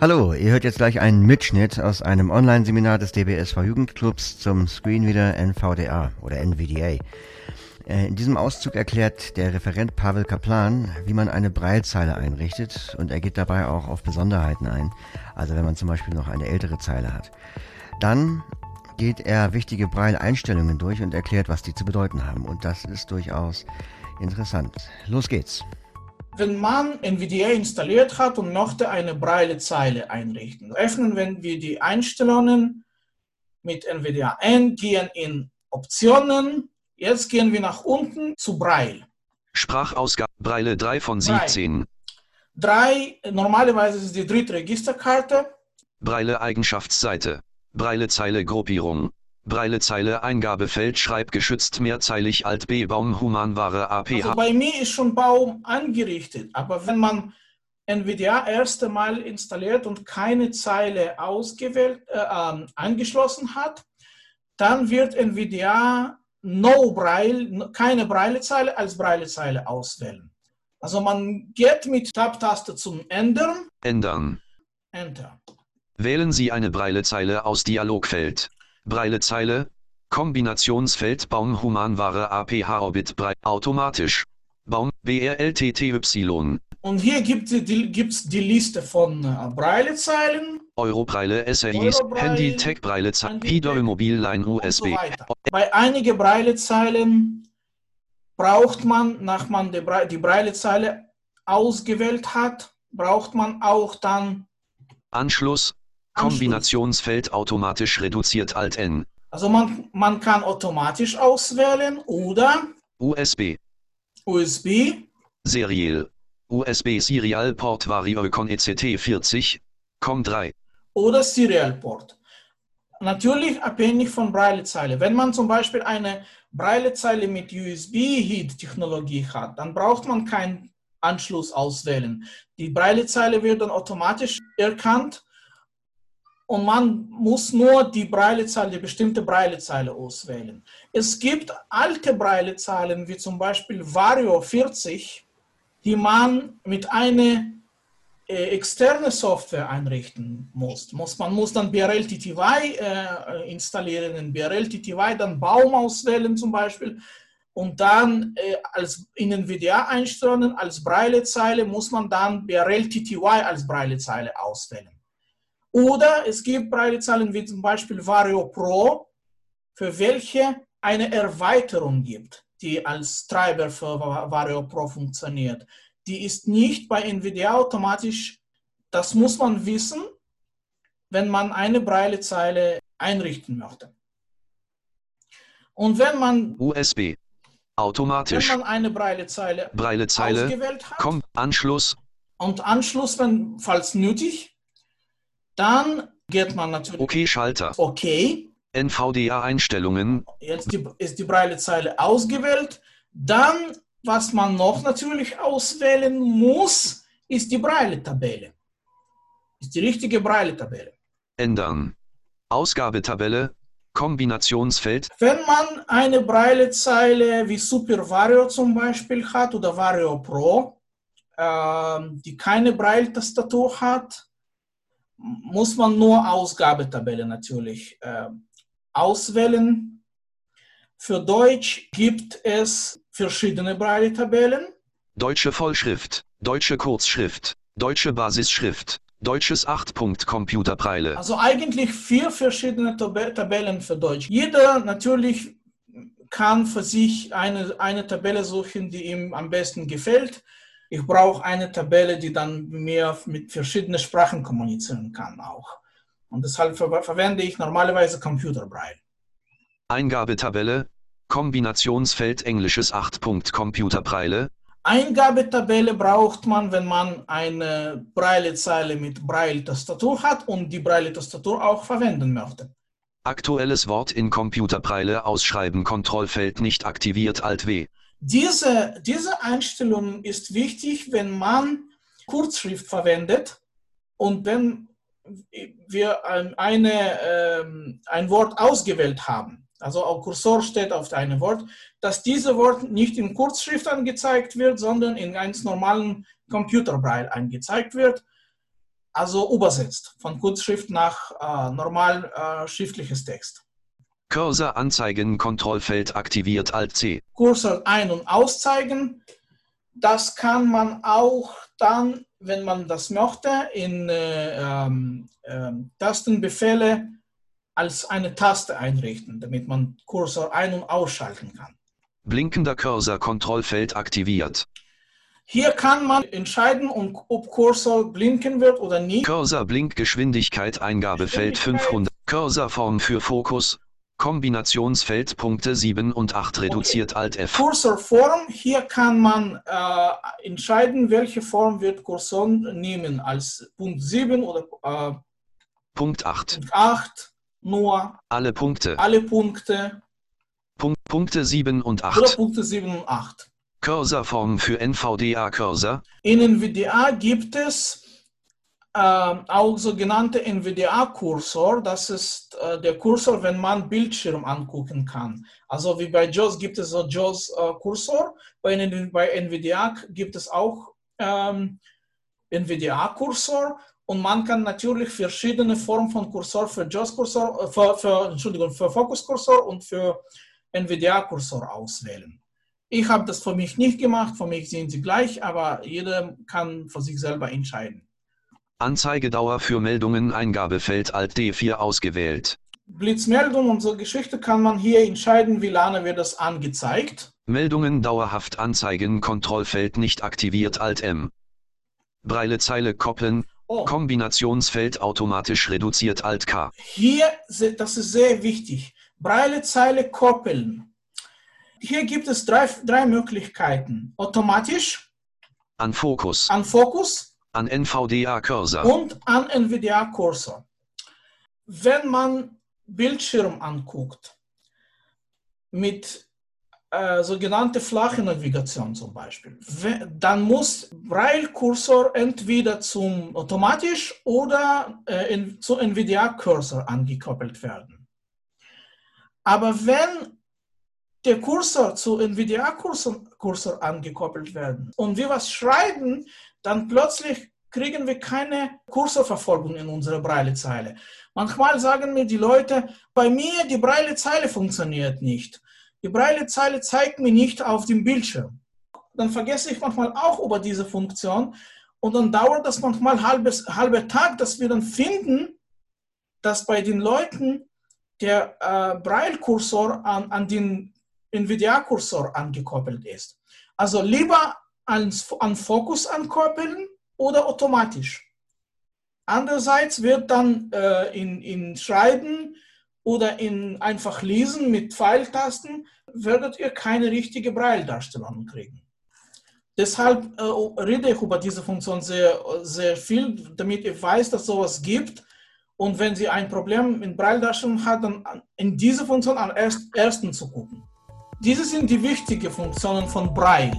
Hallo, ihr hört jetzt gleich einen Mitschnitt aus einem Online-Seminar des DBSV Jugendclubs zum Screenreader NVDA oder NVDA. Äh, in diesem Auszug erklärt der Referent Pavel Kaplan, wie man eine Breilzeile einrichtet und er geht dabei auch auf Besonderheiten ein, also wenn man zum Beispiel noch eine ältere Zeile hat. Dann geht er wichtige Braille-Einstellungen durch und erklärt, was die zu bedeuten haben und das ist durchaus interessant. Los geht's! Wenn man NVDA installiert hat und möchte eine Braillezeile einrichten. Öffnen wir die Einstellungen mit NVDA N, gehen in Optionen. Jetzt gehen wir nach unten zu Braille. Sprachausgabe Braille 3 von 17. 3, normalerweise ist die dritte Registerkarte. Braille Eigenschaftsseite. Braille Zeile Gruppierung. Breilezeile Eingabefeld schreibgeschützt mehrzeilig Alt B Baum Humanware APH. Also bei mir ist schon Baum angerichtet, aber wenn man NVDA erste Mal installiert und keine Zeile ausgewählt, äh, ähm, angeschlossen hat, dann wird NVDA No Braille, keine Breilezeile als Breilezeile auswählen. Also man geht mit Tab-Taste zum Ändern. Ändern. Enter. Wählen Sie eine Breilezeile aus Dialogfeld. Breilezeile, Kombinationsfeld Baum Humanware APH Orbit Brei automatisch. Baum BRLTTY. Und hier gibt es die, die Liste von äh, Breilezeilen. Eurobreile, SRIs, Handy, Tech Breilezeilen, Hidol Mobilline USB. So Bei einigen Breilezeilen braucht man, nach man die, Bre die Breilezeile ausgewählt hat, braucht man auch dann Anschluss, Kombinationsfeld automatisch reduziert Alt N. Also man, man kann automatisch auswählen oder USB. USB. Serial. USB Serial Port Variocon ECT 40, COM3. Oder Serial Port. Natürlich abhängig von Braillezeile. Wenn man zum Beispiel eine Braillezeile mit USB-Heat-Technologie hat, dann braucht man keinen Anschluss auswählen. Die Braillezeile wird dann automatisch erkannt und man muss nur die Breilezeile, die bestimmte Breilezeile auswählen. Es gibt alte Breilezeilen, wie zum Beispiel Vario 40, die man mit einer äh, externe Software einrichten muss. muss. Man muss dann BRL TTY äh, installieren, in BRL dann Baum auswählen zum Beispiel und dann äh, als in den WDA-Einstellungen als Breilezeile muss man dann BRL TTY als Breilezeile auswählen. Oder es gibt Breitzahlen wie zum Beispiel Vario Pro, für welche eine Erweiterung gibt, die als Treiber für Vario Pro funktioniert. Die ist nicht bei NVIDIA automatisch, das muss man wissen, wenn man eine Breilezeile einrichten möchte. Und wenn man USB automatisch wenn man eine Breilezeile, Breilezeile ausgewählt hat, komm, Anschluss. und Anschluss, wenn falls nötig, dann geht man natürlich. Okay, Schalter. Okay. NVDA-Einstellungen. Jetzt die, ist die Breilezeile ausgewählt. Dann, was man noch natürlich auswählen muss, ist die Breile-Tabelle. Ist die richtige Breile-Tabelle. Ändern. Ausgabetabelle. Kombinationsfeld. Wenn man eine Breilezeile wie Super Vario zum Beispiel hat oder Vario Pro, äh, die keine Breiltastatur hat, muss man nur Ausgabetabelle natürlich äh, auswählen. Für Deutsch gibt es verschiedene Braille-Tabellen. Deutsche Vollschrift, deutsche Kurzschrift, deutsche Basisschrift, deutsches 8-Punkt-Computerbreile. Also eigentlich vier verschiedene Tab Tabellen für Deutsch. Jeder natürlich kann für sich eine, eine Tabelle suchen, die ihm am besten gefällt ich brauche eine Tabelle, die dann mir mit verschiedenen Sprachen kommunizieren kann auch. Und deshalb ver verwende ich normalerweise Computer Braille. Eingabetabelle, Kombinationsfeld englisches 8-Punkt Computerbreile. Eingabetabelle braucht man, wenn man eine Braille-Zeile mit Braille-Tastatur hat und die Braille-Tastatur auch verwenden möchte. Aktuelles Wort in Computerbreile ausschreiben Kontrollfeld nicht aktiviert Alt W. Diese, diese Einstellung ist wichtig, wenn man Kurzschrift verwendet und wenn wir eine, ähm, ein Wort ausgewählt haben, also auch Kursor steht auf einem Wort, dass dieses Wort nicht in Kurzschrift angezeigt wird, sondern in ganz normalen Computerbraille angezeigt wird. also übersetzt von Kurzschrift nach äh, normal äh, schriftliches Text. Cursor anzeigen, Kontrollfeld aktiviert Alt C. Cursor ein- und auszeigen. Das kann man auch dann, wenn man das möchte, in äh, ähm, Tastenbefehle als eine Taste einrichten, damit man Cursor ein- und ausschalten kann. Blinkender Cursor Kontrollfeld aktiviert. Hier kann man entscheiden, ob Cursor blinken wird oder nicht. Cursor Blinkgeschwindigkeit Eingabefeld Geschwindigkeit. 500. Cursorform für Fokus. Kombinationsfeld Punkte 7 und 8 reduziert Alt F. Cursorform, hier kann man äh, entscheiden, welche Form wird Cursor nehmen, als Punkt 7 oder äh, Punkt 8. Punkt 8, nur Alle Punkte. alle Punkte Punkt, Punkte 7 und oder 8. Punkte 7 und 8. Cursorform für NVDA Cursor. In NVDA gibt es ähm, auch sogenannte NVDA-Kursor. Das ist äh, der Kursor, wenn man Bildschirm angucken kann. Also wie bei JAWS gibt es so JAWS-Kursor. bei, N- bei NVDA gibt es auch ähm, NVDA-Kursor. Und man kann natürlich verschiedene Formen von Kursor für JAWS-Kursor, äh, für, für, Entschuldigung, für Fokus-Kursor und für NVDA-Kursor auswählen. Ich habe das für mich nicht gemacht, für mich sind sie gleich, aber jeder kann für sich selber entscheiden. Anzeigedauer für Meldungen Eingabefeld Alt D4 ausgewählt. Blitzmeldung und so Geschichte kann man hier entscheiden, wie lange wird das angezeigt. Meldungen dauerhaft anzeigen Kontrollfeld nicht aktiviert Alt M. Breilezeile koppeln. Oh, Kombinationsfeld automatisch reduziert Alt K. hier, das ist sehr wichtig, Breilezeile koppeln. Hier gibt es drei, drei Möglichkeiten. Automatisch, An Fokus. an Fokus An NVDA Cursor. und an NVDA-Cursor. Wenn man Bildschirm anguckt, mit äh, sogenannte flache Navigation zum Beispiel, dann muss Braille-Cursor entweder zum automatisch oder äh, in, zu NVDA-Cursor angekoppelt werden. Aber wenn der Cursor zu NVDA-Cursor Cursor angekoppelt werden und wir was schreiben, dann plötzlich kriegen wir keine Kursorverfolgung in unserer Braillezeile. Manchmal sagen mir die Leute, bei mir die Braillezeile funktioniert nicht. Die Braillezeile zeigt mir nicht auf dem Bildschirm. Dann vergesse ich manchmal auch über diese Funktion und dann dauert das manchmal halbes halber Tag, dass wir dann finden, dass bei den Leuten der äh, Braille-Kursor an, an den NVDA-Kursor angekoppelt ist. Also lieber ans, an Fokus ankoppeln oder automatisch. Andererseits wird dann äh, in, in Schreiben oder in einfach Lesen mit Pfeiltasten, werdet ihr keine richtige Braille-Darstellung kriegen. Deshalb äh, rede ich über diese Funktion sehr, sehr viel, damit ihr weiß, dass sowas gibt. Und wenn sie ein Problem mit Braille-Darstellung hat, dann in diese Funktion am erst, ersten zu gucken. Diese sind die wichtigen Funktionen von Braille.